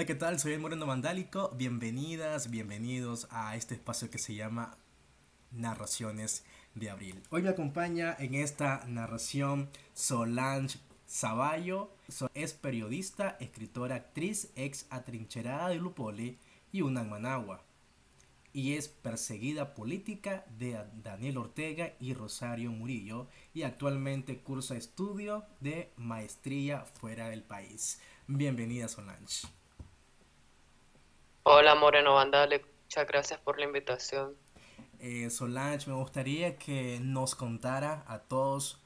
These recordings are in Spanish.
Hola, ¿qué tal? Soy el Moreno Mandálico. Bienvenidas, bienvenidos a este espacio que se llama Narraciones de Abril. Hoy me acompaña en esta narración Solange Zavallo. Es periodista, escritora, actriz, ex atrincherada de Lupoli y una Managua. Y es perseguida política de Daniel Ortega y Rosario Murillo y actualmente cursa estudio de maestría fuera del país. Bienvenida Solange. Hola Moreno Vandale, muchas gracias por la invitación. Eh, Solange, me gustaría que nos contara a todos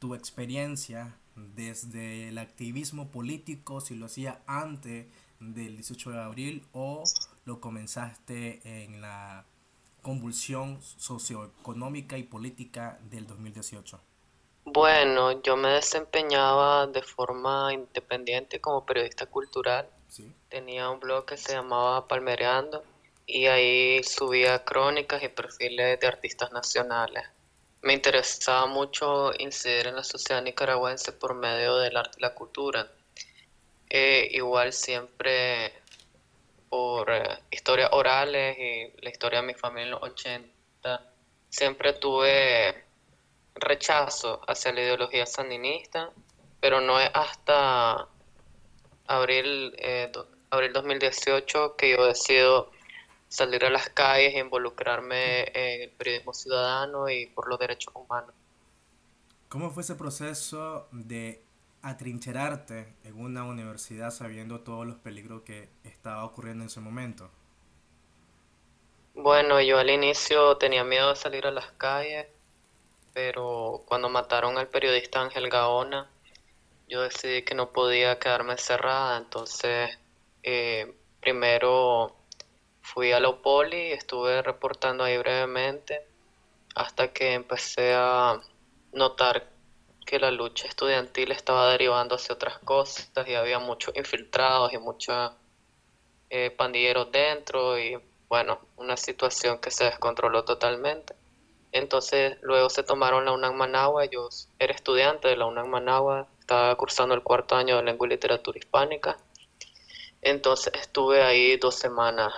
tu experiencia desde el activismo político, si lo hacía antes del 18 de abril o lo comenzaste en la convulsión socioeconómica y política del 2018. Bueno, yo me desempeñaba de forma independiente como periodista cultural Tenía un blog que se llamaba Palmereando y ahí subía crónicas y perfiles de artistas nacionales. Me interesaba mucho incidir en la sociedad nicaragüense por medio del arte y la cultura. Eh, igual siempre por eh, historias orales y la historia de mi familia en los 80, siempre tuve rechazo hacia la ideología sandinista, pero no es hasta abril, eh, abril 2018 que yo decido salir a las calles e involucrarme en el periodismo ciudadano y por los derechos humanos. ¿Cómo fue ese proceso de atrincherarte en una universidad sabiendo todos los peligros que estaba ocurriendo en ese momento? Bueno, yo al inicio tenía miedo de salir a las calles, pero cuando mataron al periodista Ángel Gaona, yo decidí que no podía quedarme encerrada, entonces eh, primero fui a la poli, estuve reportando ahí brevemente hasta que empecé a notar que la lucha estudiantil estaba derivando hacia otras cosas y había muchos infiltrados y muchos eh, pandilleros dentro y bueno, una situación que se descontroló totalmente. Entonces luego se tomaron la UNAM Managua, yo era estudiante de la UNAM Managua estaba cursando el cuarto año de lengua y literatura hispánica. Entonces estuve ahí dos semanas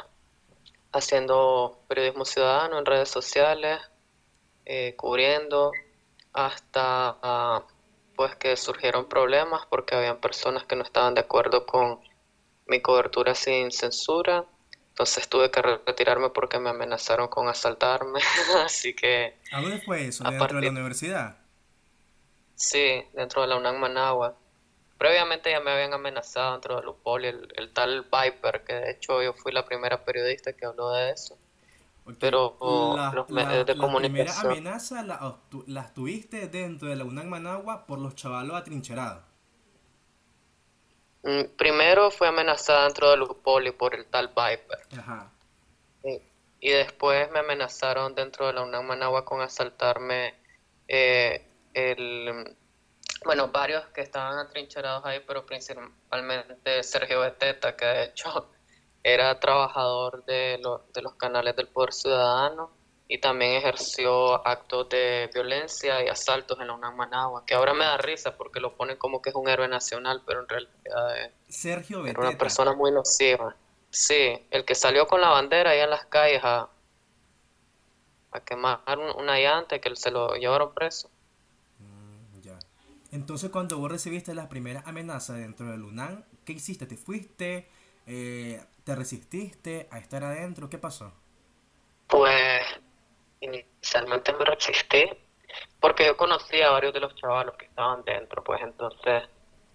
haciendo periodismo ciudadano en redes sociales, eh, cubriendo hasta ah, pues que surgieron problemas porque habían personas que no estaban de acuerdo con mi cobertura sin censura. Entonces tuve que retirarme porque me amenazaron con asaltarme. Así que... ¿A dónde fue eso? ¿Dentro de la universidad? Sí, dentro de la UNAM Managua. Previamente ya me habían amenazado dentro de Lupoli, el, el tal Viper, que de hecho yo fui la primera periodista que habló de eso. Pero los medios de comunicación. La primera amenaza las tuviste dentro de la UNAM Managua por los chavalos atrincherados. Mm, primero fue amenazada dentro de Lupoli por el tal Viper. Ajá. Y, después me amenazaron dentro de la UNAM Managua con asaltarme eh, el, bueno, varios que estaban atrincherados ahí, pero principalmente Sergio Beteta, que de hecho era trabajador de, de los canales del Poder Ciudadano y también ejerció actos de violencia y asaltos en la UNAM Managua, que ahora me da risa porque lo ponen como que es un héroe nacional, pero en realidad es Sergio era una persona muy nociva. Sí, el que salió con la bandera ahí en las calles a, a quemar una llanta que se lo llevaron preso. Entonces, cuando vos recibiste las primeras amenazas dentro del UNAM, ¿qué hiciste? ¿Te fuiste? Eh, ¿Te resististe a estar adentro? ¿Qué pasó? Pues inicialmente me resistí porque yo conocía a varios de los chavalos que estaban dentro, pues entonces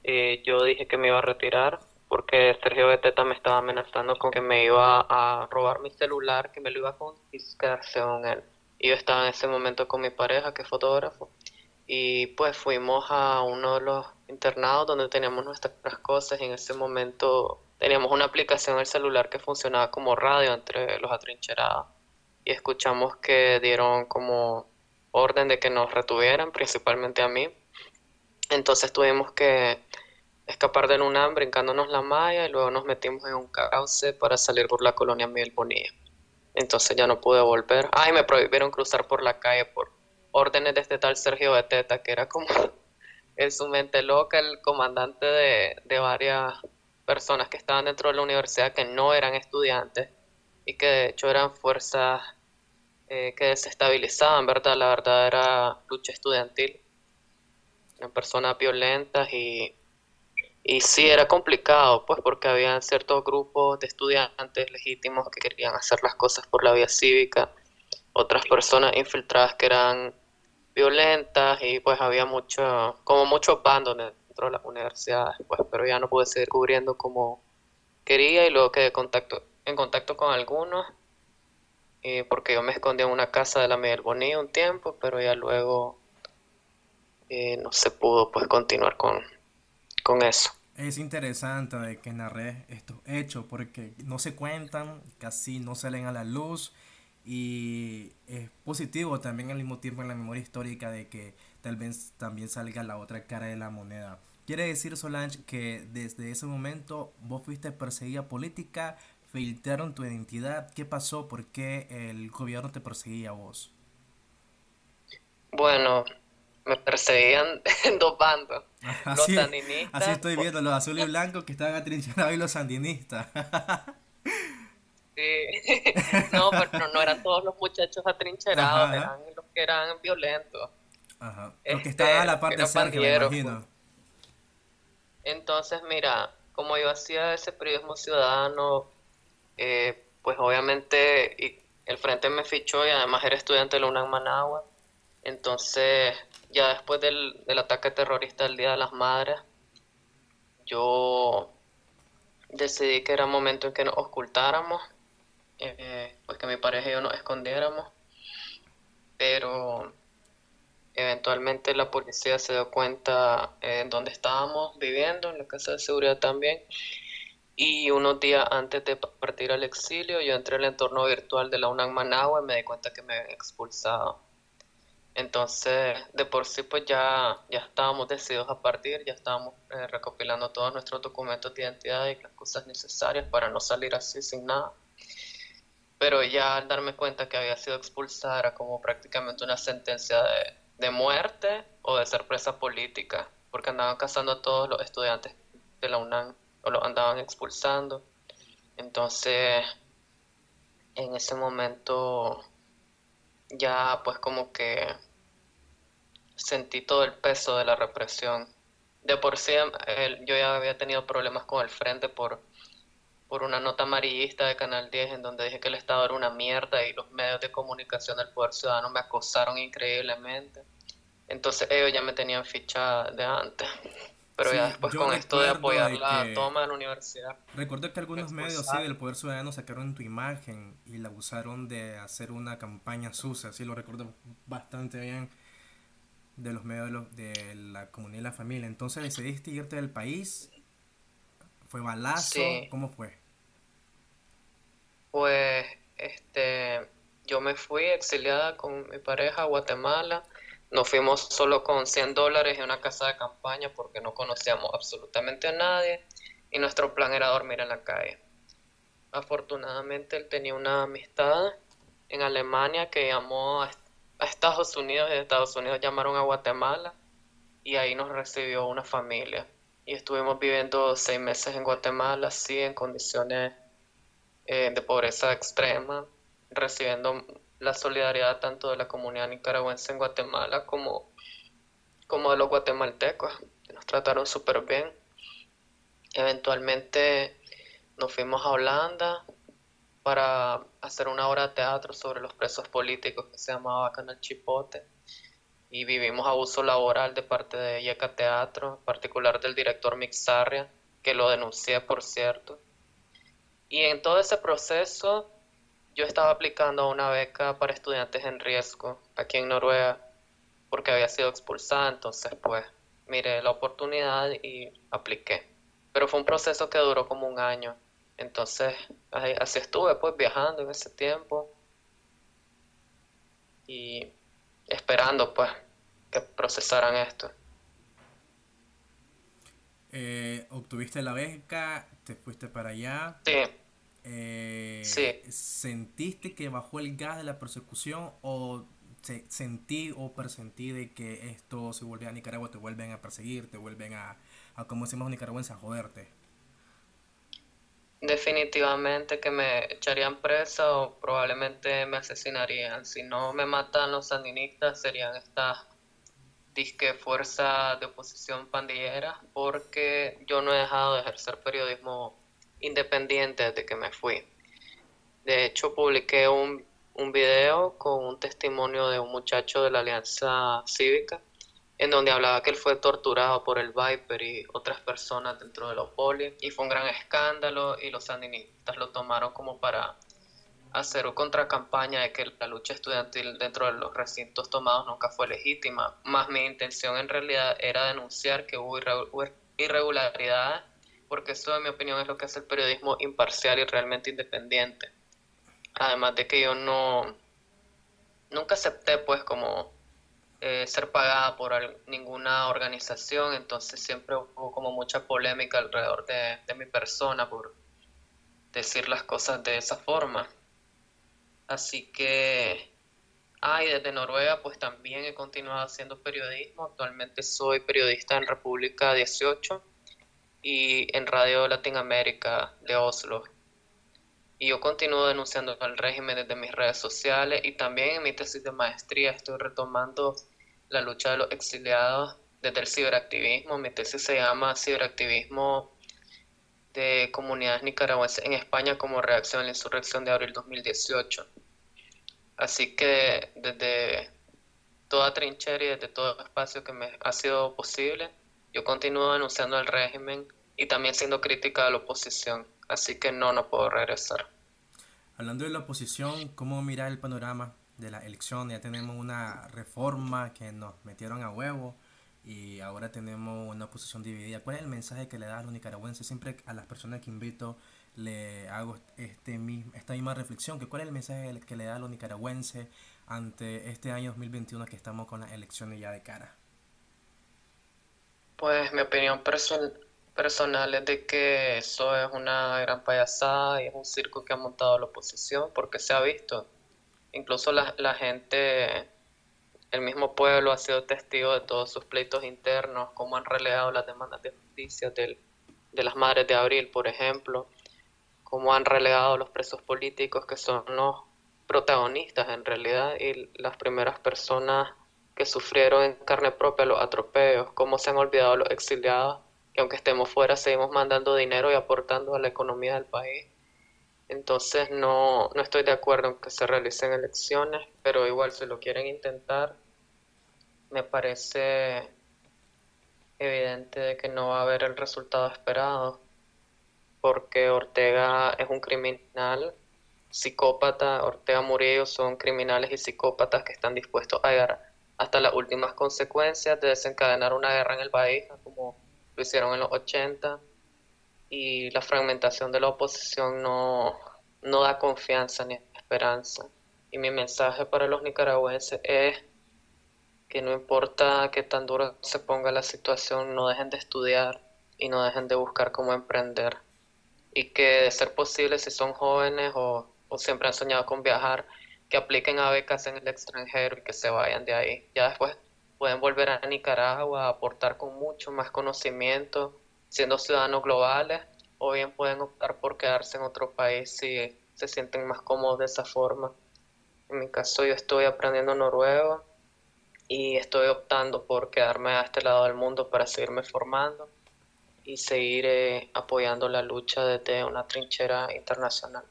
eh, yo dije que me iba a retirar porque Sergio Beteta me estaba amenazando con que me iba a robar mi celular, que me lo iba a confiscar según él. Y yo estaba en ese momento con mi pareja, que es fotógrafo, y pues fuimos a uno de los internados donde teníamos nuestras cosas en ese momento teníamos una aplicación en el celular que funcionaba como radio entre los atrincherados y escuchamos que dieron como orden de que nos retuvieran, principalmente a mí. Entonces tuvimos que escapar del UNAM brincándonos la malla y luego nos metimos en un cauce para salir por la colonia Miguel Bonilla. Entonces ya no pude volver. Ay, me prohibieron cruzar por la calle por órdenes de este tal Sergio Beteta, que era como en su mente loca el comandante de, de varias personas que estaban dentro de la universidad que no eran estudiantes y que de hecho eran fuerzas eh, que desestabilizaban, ¿verdad? La verdad era lucha estudiantil, eran personas violentas y, y sí era complicado, pues porque había ciertos grupos de estudiantes legítimos que querían hacer las cosas por la vía cívica, otras personas infiltradas que eran violentas y pues había mucho, como muchos bandos dentro de las universidades, pues, pero ya no pude seguir cubriendo como quería y luego quedé contacto, en contacto con algunos porque yo me escondí en una casa de la Miguel Bonilla un tiempo, pero ya luego eh, no se pudo pues continuar con, con eso. Es interesante de que narré estos hechos porque no se cuentan, casi no salen a la luz y es positivo también al mismo tiempo en la memoria histórica de que tal vez también salga la otra cara de la moneda. Quiere decir, Solange, que desde ese momento vos fuiste perseguida política, filtraron tu identidad? ¿Qué pasó? ¿Por qué el gobierno te perseguía a vos? Bueno, me perseguían en dos bandos. los sandinistas. Así estoy viendo, los azules y blancos que estaban atrincherados y los sandinistas. sí, no, pero no, eran todos los muchachos atrincherados, eran los que eran violentos. Ajá. Los que estaban a la parte de cerca, me imagino. Pues. Entonces, mira, como yo hacía ese periodismo ciudadano, eh, pues obviamente el frente me fichó y además era estudiante de la UNAM Managua. Entonces, ya después del, ataque terrorista del Día de las Madres, yo decidí que era momento en que nos ocultáramos, eh, pues que mi pareja y yo nos escondiéramos, pero eventualmente la policía se dio cuenta eh, en dónde estábamos viviendo, en la casa de seguridad también, y unos días antes de partir al exilio, yo entré al entorno virtual de la UNAM Managua y me di cuenta que me habían expulsado. Entonces, de por sí, pues ya, ya estábamos decididos a partir, ya estábamos eh, recopilando todos nuestros documentos de identidad y las cosas necesarias para no salir así sin nada. Pero ya al darme cuenta que había sido expulsada era como prácticamente una sentencia de, de muerte o de ser presa política, porque andaban cazando a todos los estudiantes de la UNAM lo andaban expulsando. Entonces, en ese momento ya pues como que sentí todo el peso de la represión. De por sí yo ya había tenido problemas con el frente por, por una nota amarillista de Canal 10 en donde dije que el Estado era una mierda y los medios de comunicación del Poder Ciudadano me acosaron increíblemente. Entonces ellos ya me tenían fichada de antes. Pero ya después con esto de apoyar la toma de la universidad. Recuerdo que algunos medios sí, del Poder Ciudadano sacaron tu imagen y la usaron de hacer una campaña sucia, sí lo recuerdo bastante bien de los medios de, la comunidad y la familia. Entonces decidiste irte del país, fue balazo, ¿cómo fue? Pues este yo me fui exiliada con mi pareja a Guatemala nos fuimos solo con 100 dólares en una casa de campaña porque no conocíamos absolutamente a nadie y nuestro plan era dormir en la calle. Afortunadamente él tenía una amistad en Alemania que llamó a, Estados Unidos y de Estados Unidos llamaron a Guatemala y ahí nos recibió una familia. Y estuvimos viviendo seis meses en Guatemala, así en condiciones eh, de pobreza extrema, recibiendo la solidaridad tanto de la comunidad nicaragüense en Guatemala como, como de los guatemaltecos, nos trataron súper bien. Eventualmente nos fuimos a Holanda para hacer una obra de teatro sobre los presos políticos que se llamaba Canal Chipote y vivimos abuso laboral de parte de Yeca Teatro, en particular del director Mixarria, que lo denuncié por cierto. Y en todo ese proceso yo estaba aplicando a una beca para estudiantes en riesgo aquí en Noruega porque había sido expulsada, entonces pues miré la oportunidad y apliqué. Pero fue un proceso que duró como un año. Entonces así estuve pues viajando en ese tiempo y esperando pues que procesaran esto. Eh, obtuviste la beca, te fuiste para allá. Sí. Eh, ¿Sentiste que bajó el gas de la persecución o sentí o presentí de que esto se volvía a Nicaragua, te vuelven a perseguir, te vuelven a, a como decimos nicaragüenses, a joderte? Definitivamente que me echarían presa o probablemente me asesinarían. Si no me matan los sandinistas, serían estas disque fuerza de oposición pandillera, porque yo no he dejado de ejercer periodismo independiente desde que me fui. De hecho, publiqué un, un video con un testimonio de un muchacho de la Alianza Cívica en donde hablaba que él fue torturado por el Viper y otras personas dentro de los poli, y fue un gran escándalo, y los sandinistas lo tomaron como para hacer una contracampaña de que la lucha estudiantil dentro de los recintos tomados nunca fue legítima, más mi intención en realidad era denunciar que hubo irregularidades, porque eso en mi opinión es lo que hace el periodismo imparcial y realmente independiente. Además de que yo no, nunca acepté pues como eh, ser pagada por ninguna organización, entonces siempre hubo como mucha polémica alrededor de, mi persona por decir las cosas de esa forma. Así que, ah, y desde Noruega pues también he continuado haciendo periodismo, actualmente soy periodista en República 18 y en Radio Latinoamérica de Oslo. Y yo continúo denunciando al régimen desde mis redes sociales y también en mi tesis de maestría estoy retomando la lucha de los exiliados desde el ciberactivismo. Mi tesis se llama Ciberactivismo de comunidades nicaragüenses en España como reacción a la insurrección de abril 2018. Así que desde toda trinchera y desde todo espacio que me ha sido posible, yo continúo denunciando al régimen y también siendo crítica de la oposición. Así que no, no puedo regresar. Hablando de la oposición, ¿cómo mira el panorama de la elección? Ya tenemos una reforma que nos metieron a huevo y ahora tenemos una oposición dividida. ¿Cuál es el mensaje que le das a los nicaragüenses? Siempre a las personas que invito le hago este, esta misma reflexión, que cuál es el mensaje que le da a los nicaragüenses ante este año 2021 que estamos con las elecciones ya de cara. Pues mi opinión personal personal es de que eso es una gran payasada y es un circo que ha montado la oposición porque se ha visto. Incluso la, la gente, el mismo pueblo ha sido testigo de todos sus pleitos internos, cómo han relegado las demandas de justicia del, de las madres de abril, por ejemplo, cómo han relegado los presos políticos que son los protagonistas en realidad y las primeras personas que sufrieron en carne propia los atropellos, cómo se han olvidado los exiliados que aunque estemos fuera seguimos mandando dinero y aportando a la economía del país. Entonces no, no estoy de acuerdo en que se realicen elecciones, pero igual si lo quieren intentar, me parece evidente de que no va a haber el resultado esperado, porque Ortega es un criminal, psicópata, Ortega Murillo son criminales y psicópatas que están dispuestos a llegar hasta las últimas consecuencias de desencadenar una guerra en el país, como lo hicieron en los 80 y la fragmentación de la oposición no, no da confianza ni esperanza. Y mi mensaje para los nicaragüenses es que no importa qué tan duro se ponga la situación, no dejen de estudiar y no dejen de buscar cómo emprender. Y que de ser posible, si son jóvenes o, o siempre han soñado con viajar, que apliquen a becas en el extranjero y que se vayan de ahí. Ya después pueden volver a Nicaragua a aportar con mucho más conocimiento, siendo ciudadanos globales, o bien pueden optar por quedarse en otro país si se sienten más cómodos de esa forma. En mi caso yo estoy aprendiendo noruego y estoy optando por quedarme a este lado del mundo para seguirme formando y seguir eh, apoyando la lucha desde una trinchera internacional.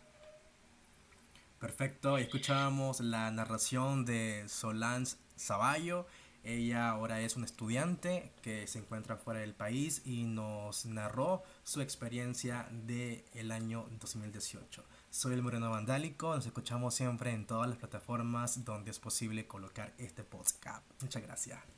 Perfecto, escuchábamos la narración de Solange Zavallo ella ahora es una estudiante que se encuentra fuera del país y nos narró su experiencia del el año 2018. Soy el Moreno Vandálico, nos escuchamos siempre en todas las plataformas donde es posible colocar este podcast. Muchas gracias.